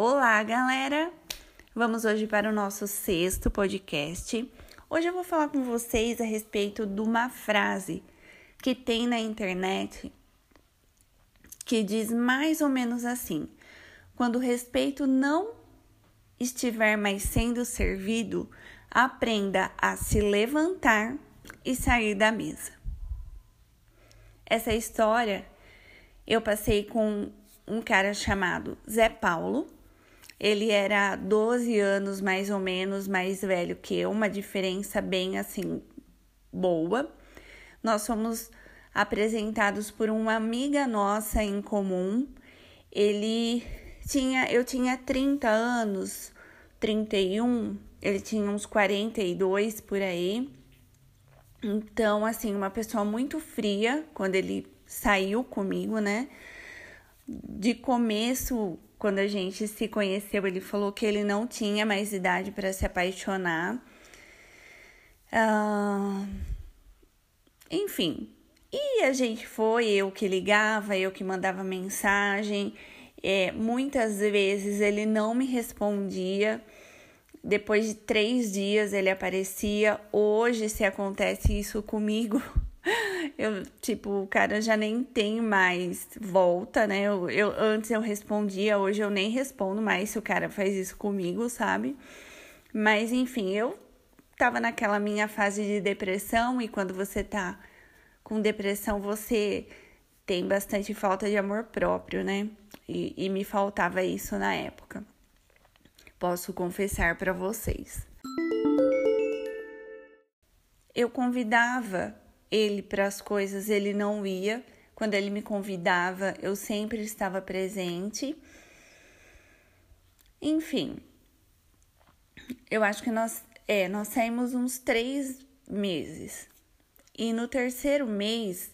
Olá, galera! Vamos hoje para o nosso sexto podcast. Hoje eu vou falar com vocês a respeito de uma frase que tem na internet que diz mais ou menos assim: quando o respeito não estiver mais sendo servido, aprenda a se levantar e sair da mesa. Essa história eu passei com um cara chamado Zé Paulo. Ele era 12 anos mais ou menos mais velho que eu, uma diferença bem assim boa. Nós fomos apresentados por uma amiga nossa em comum. Ele tinha, eu tinha 30 anos, 31, ele tinha uns 42 por aí. Então, assim, uma pessoa muito fria quando ele saiu comigo, né? De começo, quando a gente se conheceu, ele falou que ele não tinha mais idade para se apaixonar. Ah, enfim, e a gente foi, eu que ligava, eu que mandava mensagem. É, muitas vezes ele não me respondia. Depois de três dias ele aparecia. Hoje, se acontece isso comigo, eu, tipo, o cara já nem tem mais volta, né? Eu, eu, antes eu respondia, hoje eu nem respondo mais se o cara faz isso comigo, sabe? Mas enfim, eu tava naquela minha fase de depressão e quando você tá com depressão, você tem bastante falta de amor próprio, né? E, e me faltava isso na época. Posso confessar para vocês. Eu convidava ele para as coisas, ele não ia. Quando ele me convidava, eu sempre estava presente. Enfim, eu acho que nós, é, nós saímos uns três meses. E no terceiro mês,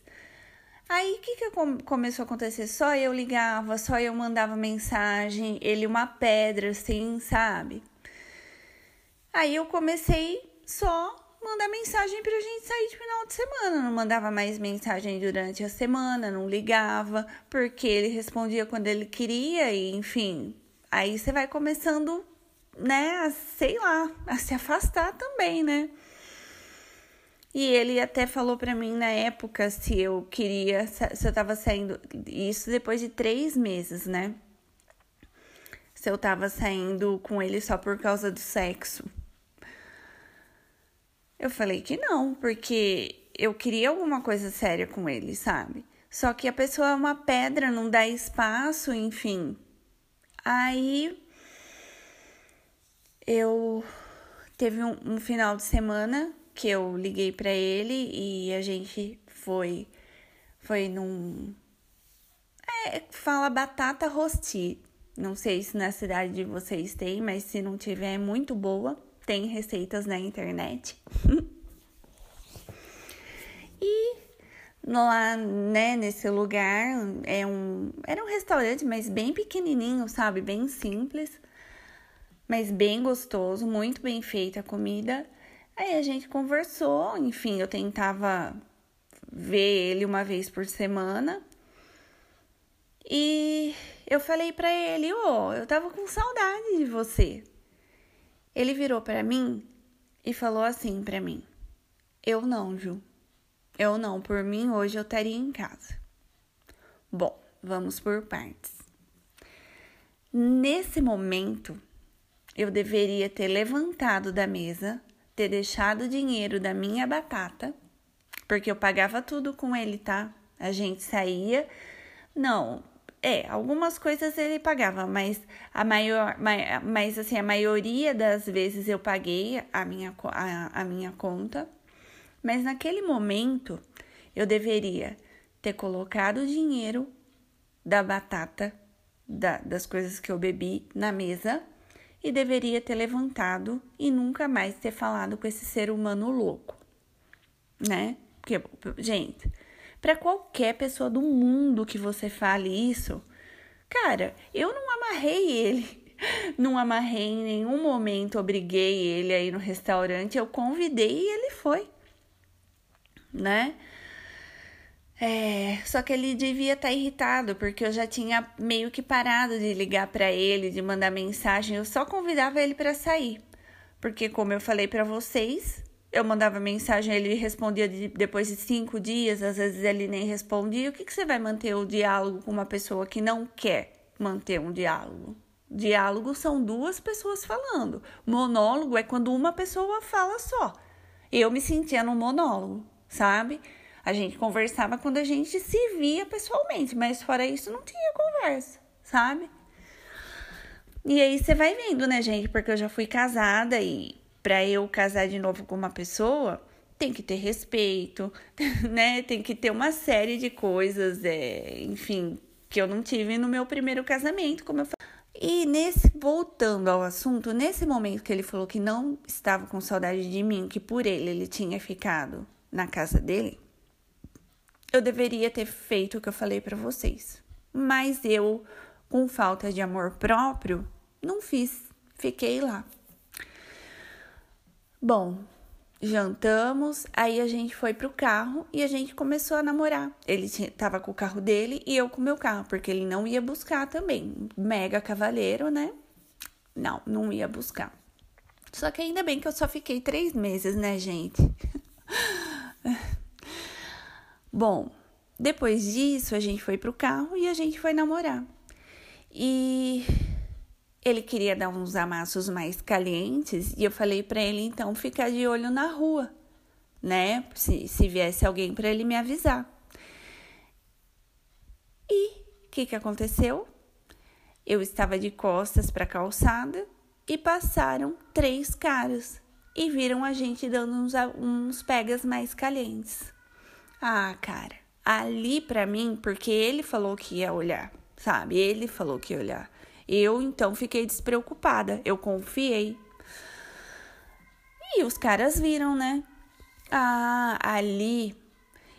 aí o que, que começou a acontecer? Só eu ligava, só eu mandava mensagem, ele uma pedra, assim, sabe? Aí eu comecei só mandar mensagem pra gente sair de final de semana. Não mandava mais mensagem durante a semana, não ligava, porque ele respondia quando ele queria, e enfim. Aí você vai começando, né, a, sei lá, a se afastar também, né? E ele até falou para mim na época se eu queria, se eu tava saindo, isso depois de três meses, né? Se eu tava saindo com ele só por causa do sexo. Eu falei que não, porque eu queria alguma coisa séria com ele, sabe? Só que a pessoa é uma pedra, não dá espaço, enfim. Aí eu teve um, um final de semana que eu liguei para ele e a gente foi foi num é, fala batata rosti. Não sei se na cidade de vocês tem, mas se não tiver é muito boa. Tem receitas na internet. e lá, né, nesse lugar, é um, era um restaurante, mas bem pequenininho, sabe? Bem simples, mas bem gostoso, muito bem feita a comida. Aí a gente conversou, enfim, eu tentava ver ele uma vez por semana. E eu falei para ele, ô, oh, eu tava com saudade de você. Ele virou para mim e falou assim para mim: Eu não, Ju. Eu não, por mim hoje eu estaria em casa. Bom, vamos por partes. Nesse momento, eu deveria ter levantado da mesa ter deixado o dinheiro da minha batata, porque eu pagava tudo com ele, tá? A gente saía. Não, é, algumas coisas ele pagava, mas a maior, mas assim, a maioria das vezes eu paguei a minha, a, a minha conta. Mas naquele momento eu deveria ter colocado o dinheiro da batata, da, das coisas que eu bebi na mesa e deveria ter levantado e nunca mais ter falado com esse ser humano louco, né? Porque, gente, para qualquer pessoa do mundo que você fale isso, cara, eu não amarrei ele. Não amarrei em nenhum momento, obriguei ele aí no restaurante, eu convidei e ele foi, né? É, só que ele devia estar tá irritado, porque eu já tinha meio que parado de ligar para ele, de mandar mensagem, eu só convidava ele para sair. Porque, como eu falei para vocês, eu mandava mensagem, ele respondia de, depois de cinco dias, às vezes ele nem respondia. O que, que você vai manter o diálogo com uma pessoa que não quer manter um diálogo? Diálogo são duas pessoas falando. Monólogo é quando uma pessoa fala só. Eu me sentia no monólogo, sabe? A gente conversava quando a gente se via pessoalmente, mas fora isso não tinha conversa, sabe? E aí você vai vendo, né, gente? Porque eu já fui casada e para eu casar de novo com uma pessoa, tem que ter respeito, né? Tem que ter uma série de coisas, é, enfim, que eu não tive no meu primeiro casamento, como eu falei. E nesse, voltando ao assunto, nesse momento que ele falou que não estava com saudade de mim, que por ele ele tinha ficado na casa dele, eu deveria ter feito o que eu falei para vocês. Mas eu, com falta de amor próprio, não fiz. Fiquei lá. Bom, jantamos, aí a gente foi pro carro e a gente começou a namorar. Ele tava com o carro dele e eu com o meu carro, porque ele não ia buscar também. Mega cavaleiro, né? Não, não ia buscar. Só que ainda bem que eu só fiquei três meses, né, gente? Bom, depois disso a gente foi pro carro e a gente foi namorar. E ele queria dar uns amassos mais calientes e eu falei para ele então ficar de olho na rua, né? Se, se viesse alguém para ele me avisar. E o que, que aconteceu? Eu estava de costas para a calçada e passaram três caras e viram a gente dando uns, uns pegas mais calientes. Ah, cara, ali para mim, porque ele falou que ia olhar, sabe? Ele falou que ia olhar. Eu então fiquei despreocupada, eu confiei. E os caras viram, né? Ah, ali.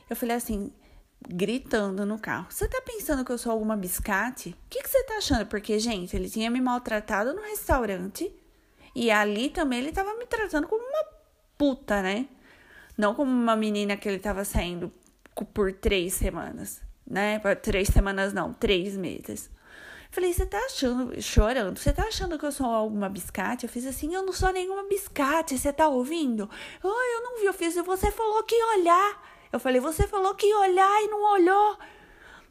Eu falei assim, gritando no carro: Você tá pensando que eu sou alguma biscate? O que, que você tá achando? Porque, gente, ele tinha me maltratado no restaurante e ali também ele tava me tratando como uma puta, né? Não como uma menina que ele tava saindo por três semanas, né? Três semanas não, três meses. Falei, você tá achando, chorando, você tá achando que eu sou alguma biscate? Eu fiz assim, eu não sou nenhuma biscate, você tá ouvindo? Oh, eu não vi, eu fiz, você falou que ia olhar. Eu falei, você falou que ia olhar e não olhou.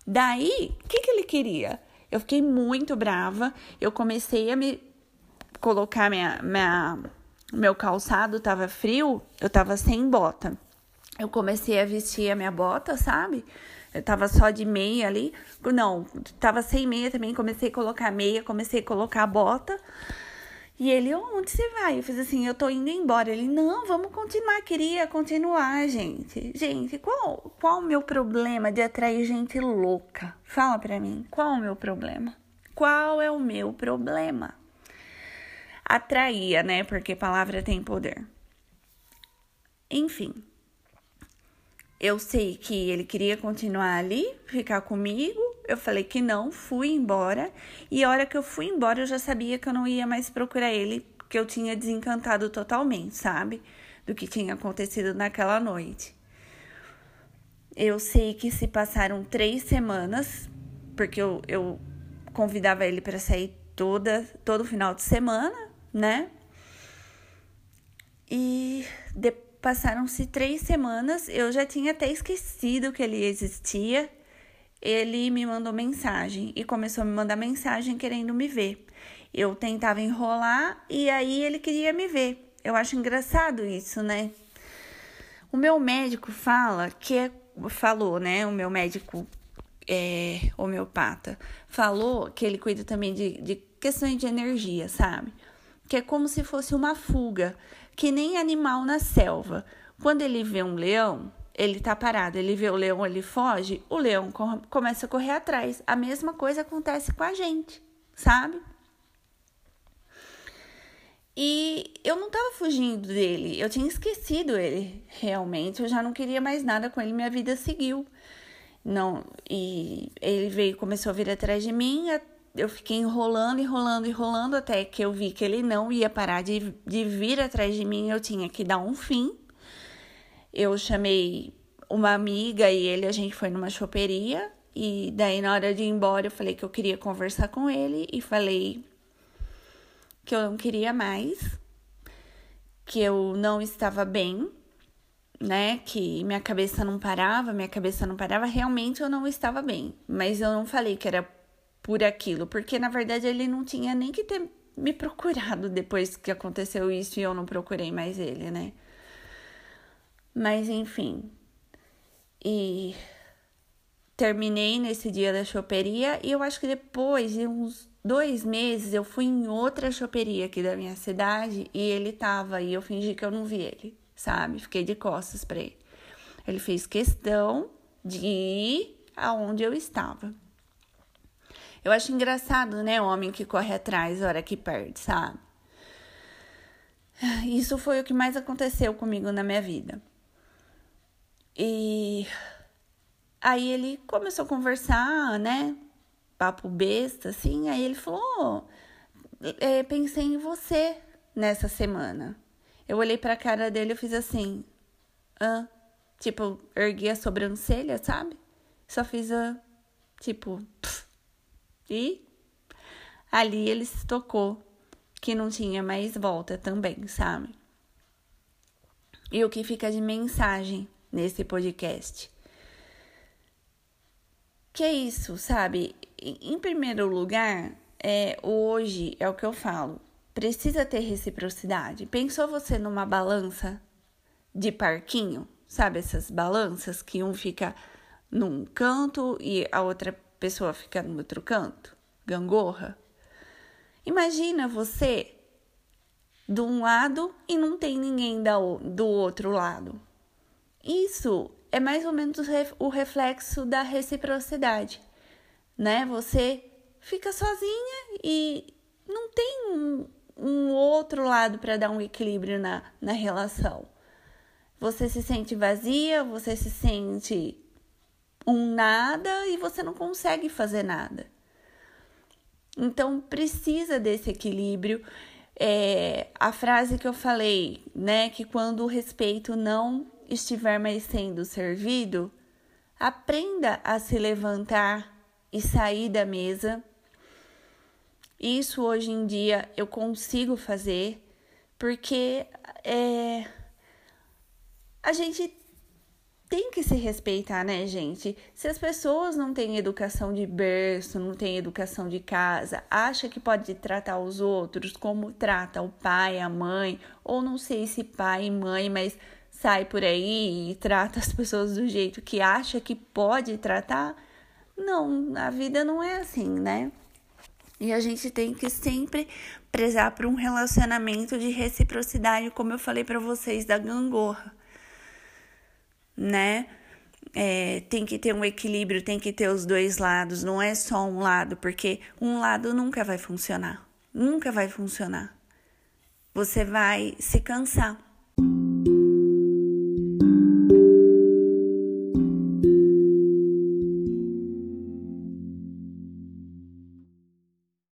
Daí, o que, que ele queria? Eu fiquei muito brava, eu comecei a me colocar minha, minha, meu calçado tava frio, eu tava sem bota. Eu comecei a vestir a minha bota, sabe? Eu tava só de meia ali. Não, tava sem meia também. Comecei a colocar meia, comecei a colocar bota. E ele, onde você vai? Eu fiz assim, eu tô indo embora. Ele, não, vamos continuar. Queria continuar, gente. Gente, qual, qual o meu problema de atrair gente louca? Fala pra mim, qual o meu problema? Qual é o meu problema? Atraía, né? Porque palavra tem poder. Enfim, eu sei que ele queria continuar ali, ficar comigo. Eu falei que não, fui embora. E a hora que eu fui embora, eu já sabia que eu não ia mais procurar ele, que eu tinha desencantado totalmente, sabe? Do que tinha acontecido naquela noite. Eu sei que se passaram três semanas, porque eu, eu convidava ele para sair toda, todo final de semana, né? E depois Passaram-se três semanas, eu já tinha até esquecido que ele existia. Ele me mandou mensagem e começou a me mandar mensagem querendo me ver. Eu tentava enrolar e aí ele queria me ver. Eu acho engraçado isso, né? O meu médico fala que é, falou, né? O meu médico é, homeopata falou que ele cuida também de, de questões de energia, sabe? Que é como se fosse uma fuga que nem animal na selva. Quando ele vê um leão, ele tá parado, ele vê o leão, ele foge, o leão começa a correr atrás. A mesma coisa acontece com a gente, sabe? E eu não tava fugindo dele, eu tinha esquecido ele, realmente, eu já não queria mais nada com ele, minha vida seguiu. Não, e ele veio, começou a vir atrás de mim, eu fiquei enrolando, enrolando, enrolando até que eu vi que ele não ia parar de, de vir atrás de mim, eu tinha que dar um fim. Eu chamei uma amiga e ele, a gente foi numa choperia. E daí, na hora de ir embora, eu falei que eu queria conversar com ele e falei que eu não queria mais, que eu não estava bem, né? Que minha cabeça não parava, minha cabeça não parava. Realmente eu não estava bem, mas eu não falei que era por aquilo, porque na verdade ele não tinha nem que ter me procurado depois que aconteceu isso e eu não procurei mais ele, né? Mas enfim. E terminei nesse dia da choperia e eu acho que depois de uns dois meses eu fui em outra choperia aqui da minha cidade e ele tava e eu fingi que eu não vi ele, sabe? Fiquei de costas para ele. Ele fez questão de ir aonde eu estava. Eu acho engraçado, né, o homem que corre atrás, hora que perde, sabe? Isso foi o que mais aconteceu comigo na minha vida. E aí ele começou a conversar, né? Papo besta, assim. Aí ele falou: é, pensei em você nessa semana. Eu olhei pra cara dele e fiz assim? Tipo, ergui a sobrancelha, sabe? Só fiz a. Tipo. Pff. E ali ele se tocou que não tinha mais volta também, sabe? E o que fica de mensagem nesse podcast. Que é isso, sabe? Em primeiro lugar, é, hoje é o que eu falo. Precisa ter reciprocidade. Pensou você numa balança de parquinho? Sabe essas balanças que um fica num canto e a outra pessoa fica no outro canto? Gangorra? Imagina você de um lado e não tem ninguém do outro lado. Isso é mais ou menos o reflexo da reciprocidade, né? Você fica sozinha e não tem um, um outro lado para dar um equilíbrio na, na relação. Você se sente vazia, você se sente um nada e você não consegue fazer nada. Então precisa desse equilíbrio. É, a frase que eu falei, né, que quando o respeito não estiver mais sendo servido, aprenda a se levantar e sair da mesa. Isso hoje em dia eu consigo fazer porque é, a gente tem que se respeitar, né, gente? Se as pessoas não têm educação de berço, não têm educação de casa, acha que pode tratar os outros como trata o pai, a mãe, ou não sei se pai e mãe, mas sai por aí e trata as pessoas do jeito que acha que pode tratar. Não, a vida não é assim, né? E a gente tem que sempre prezar por um relacionamento de reciprocidade, como eu falei para vocês da gangorra, né? É, tem que ter um equilíbrio, tem que ter os dois lados, não é só um lado, porque um lado nunca vai funcionar, nunca vai funcionar. Você vai se cansar.